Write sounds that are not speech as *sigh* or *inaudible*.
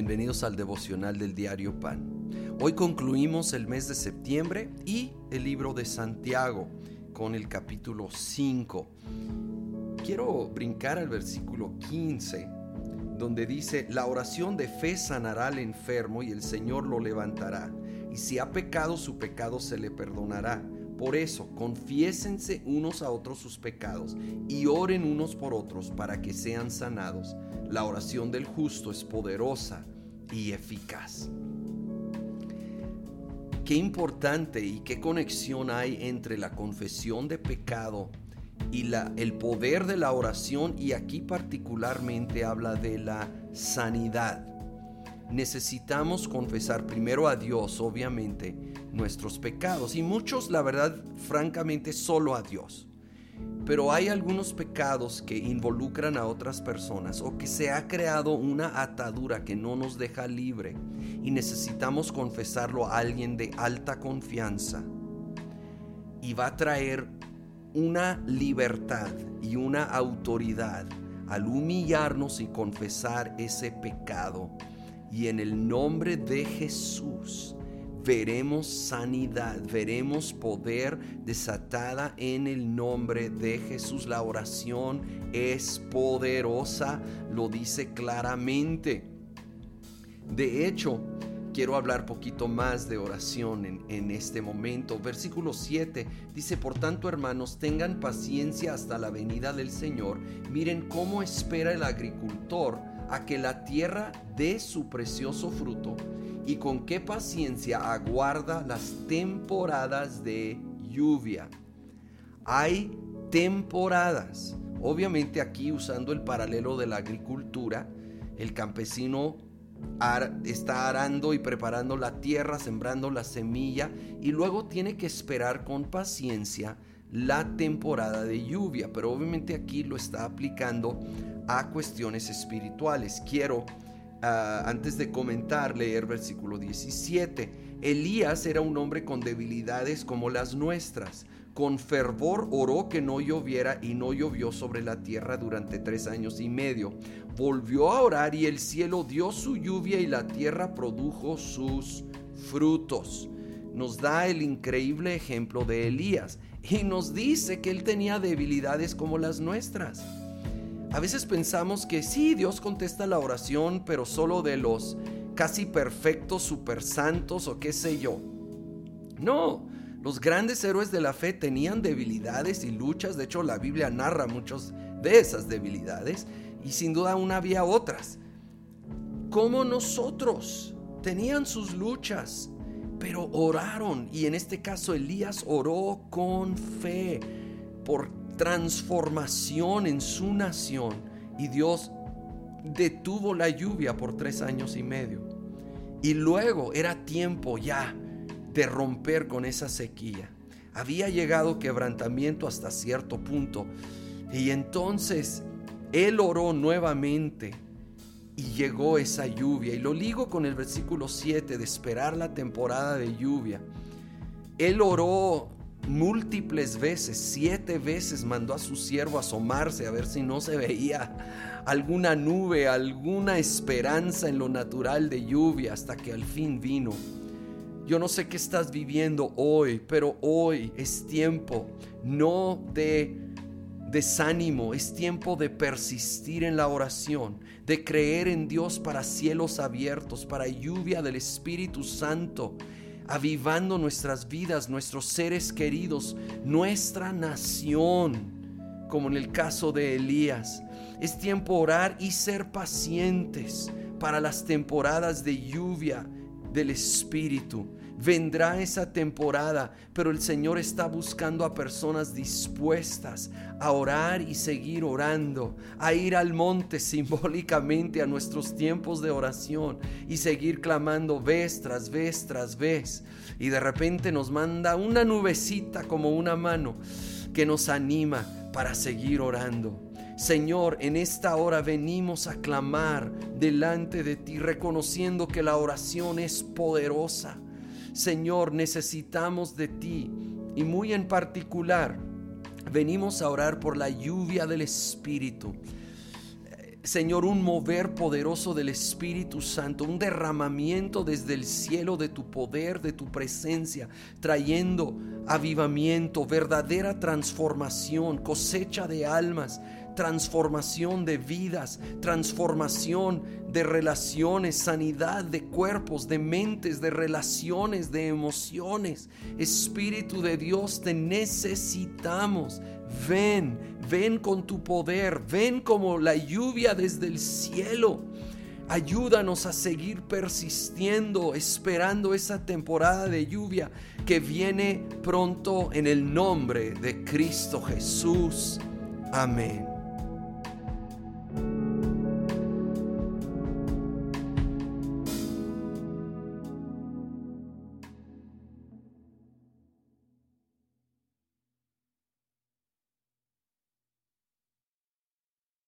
bienvenidos al devocional del diario Pan. Hoy concluimos el mes de septiembre y el libro de Santiago con el capítulo 5. Quiero brincar al versículo 15, donde dice, la oración de fe sanará al enfermo y el Señor lo levantará, y si ha pecado su pecado se le perdonará. Por eso, confiésense unos a otros sus pecados y oren unos por otros para que sean sanados. La oración del justo es poderosa y eficaz. Qué importante y qué conexión hay entre la confesión de pecado y la, el poder de la oración y aquí particularmente habla de la sanidad. Necesitamos confesar primero a Dios, obviamente, nuestros pecados y muchos, la verdad, francamente, solo a Dios. Pero hay algunos pecados que involucran a otras personas o que se ha creado una atadura que no nos deja libre y necesitamos confesarlo a alguien de alta confianza. Y va a traer una libertad y una autoridad al humillarnos y confesar ese pecado. Y en el nombre de Jesús veremos sanidad, veremos poder desatada en el nombre de Jesús. La oración es poderosa, lo dice claramente. De hecho, quiero hablar poquito más de oración en, en, este momento. Versículo 7 dice, por tanto hermanos, tengan paciencia hasta la venida del Señor. Miren cómo espera el agricultor a que la tierra dé su precioso fruto y con qué paciencia aguarda las temporadas de lluvia. Hay temporadas. Obviamente aquí usando el paralelo de la agricultura, el campesino está arando y preparando la tierra, sembrando la semilla y luego tiene que esperar con paciencia la temporada de lluvia. Pero obviamente aquí lo está aplicando a cuestiones espirituales. Quiero Ah, antes de comentar, leer versículo 17. Elías era un hombre con debilidades como las nuestras. Con fervor oró que no lloviera y no llovió sobre la tierra durante tres años y medio. Volvió a orar y el cielo dio su lluvia y la tierra produjo sus frutos. Nos da el increíble ejemplo de Elías y nos dice que él tenía debilidades como las nuestras. A veces pensamos que sí, Dios contesta la oración, pero solo de los casi perfectos, super santos o qué sé yo. No, los grandes héroes de la fe tenían debilidades y luchas, de hecho la Biblia narra muchas de esas debilidades y sin duda aún había otras. Como nosotros tenían sus luchas, pero oraron y en este caso Elías oró con fe por transformación en su nación y Dios detuvo la lluvia por tres años y medio. Y luego era tiempo ya de romper con esa sequía. Había llegado quebrantamiento hasta cierto punto. Y entonces él oró nuevamente y llegó esa lluvia. Y lo ligo con el versículo 7 de esperar la temporada de lluvia. Él oró múltiples veces, siete veces mandó a su siervo a asomarse a ver si no se veía alguna nube, alguna esperanza en lo natural de lluvia hasta que al fin vino. Yo no sé qué estás viviendo hoy, pero hoy es tiempo no de desánimo, es tiempo de persistir en la oración, de creer en Dios para cielos abiertos, para lluvia del Espíritu Santo avivando nuestras vidas, nuestros seres queridos, nuestra nación, como en el caso de Elías. Es tiempo orar y ser pacientes para las temporadas de lluvia del Espíritu Vendrá esa temporada, pero el Señor está buscando a personas dispuestas a orar y seguir orando, a ir al monte *laughs* simbólicamente a nuestros tiempos de oración y seguir clamando vez tras vez tras vez. Y de repente nos manda una nubecita como una mano que nos anima para seguir orando. Señor, en esta hora venimos a clamar delante de ti, reconociendo que la oración es poderosa Señor, necesitamos de ti y muy en particular venimos a orar por la lluvia del Espíritu. Señor, un mover poderoso del Espíritu Santo, un derramamiento desde el cielo de tu poder, de tu presencia, trayendo avivamiento, verdadera transformación, cosecha de almas, transformación de vidas, transformación de relaciones, sanidad de cuerpos, de mentes, de relaciones, de emociones. Espíritu de Dios, te necesitamos. Ven, ven con tu poder, ven como la lluvia desde el cielo. Ayúdanos a seguir persistiendo, esperando esa temporada de lluvia que viene pronto en el nombre de Cristo Jesús. Amén.